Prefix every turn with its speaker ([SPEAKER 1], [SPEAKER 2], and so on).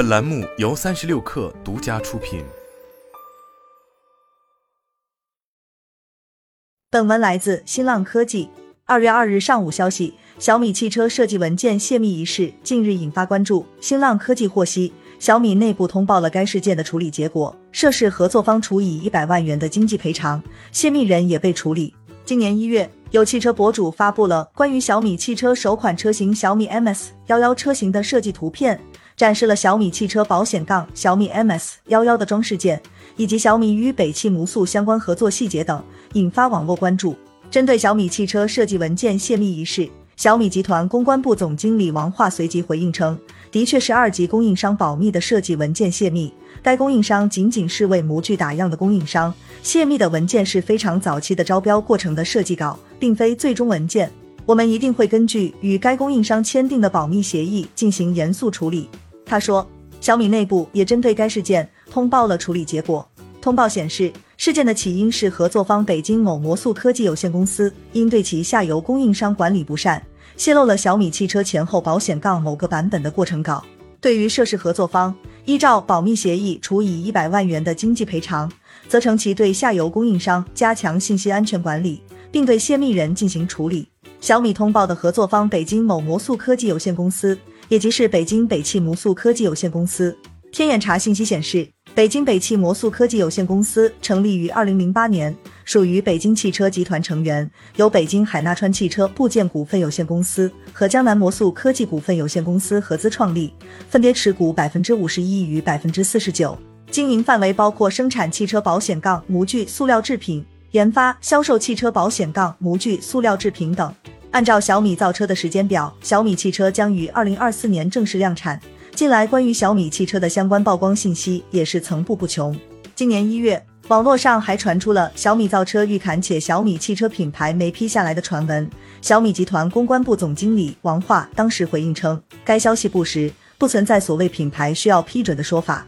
[SPEAKER 1] 本栏目由三十六氪独家出品。
[SPEAKER 2] 本文来自新浪科技。二月二日上午消息，小米汽车设计文件泄密一事近日引发关注。新浪科技获悉，小米内部通报了该事件的处理结果，涉事合作方处以一百万元的经济赔偿，泄密人也被处理。今年一月，有汽车博主发布了关于小米汽车首款车型小米 MS 幺幺车型的设计图片，展示了小米汽车保险杠小米 MS 幺幺的装饰件，以及小米与北汽摩素相关合作细节等，引发网络关注。针对小米汽车设计文件泄密一事，小米集团公关部总经理王化随即回应称，的确是二级供应商保密的设计文件泄密，该供应商仅仅是为模具打样的供应商，泄密的文件是非常早期的招标过程的设计稿，并非最终文件。我们一定会根据与该供应商签订的保密协议进行严肃处理。他说，小米内部也针对该事件通报了处理结果。通报显示，事件的起因是合作方北京某摩素科技有限公司因对其下游供应商管理不善，泄露了小米汽车前后保险杠某个版本的过程稿。对于涉事合作方，依照保密协议处以一百万元的经济赔偿，责成其对下游供应商加强信息安全管理，并对泄密人进行处理。小米通报的合作方北京某摩素科技有限公司，也即是北京北汽摩素科技有限公司。天眼查信息显示。北京北汽摩素科技有限公司成立于二零零八年，属于北京汽车集团成员，由北京海纳川汽车部件股份有限公司和江南摩素科技股份有限公司合资创立，分别持股百分之五十一与百分之四十九。经营范围包括生产汽车保险杠模具、塑料制品，研发、销售汽车保险杠模具、塑料制品等。按照小米造车的时间表，小米汽车将于二零二四年正式量产。近来关于小米汽车的相关曝光信息也是层出不穷。今年一月，网络上还传出了小米造车欲砍且小米汽车品牌没批下来的传闻。小米集团公关部总经理王化当时回应称，该消息不实，不存在所谓品牌需要批准的说法。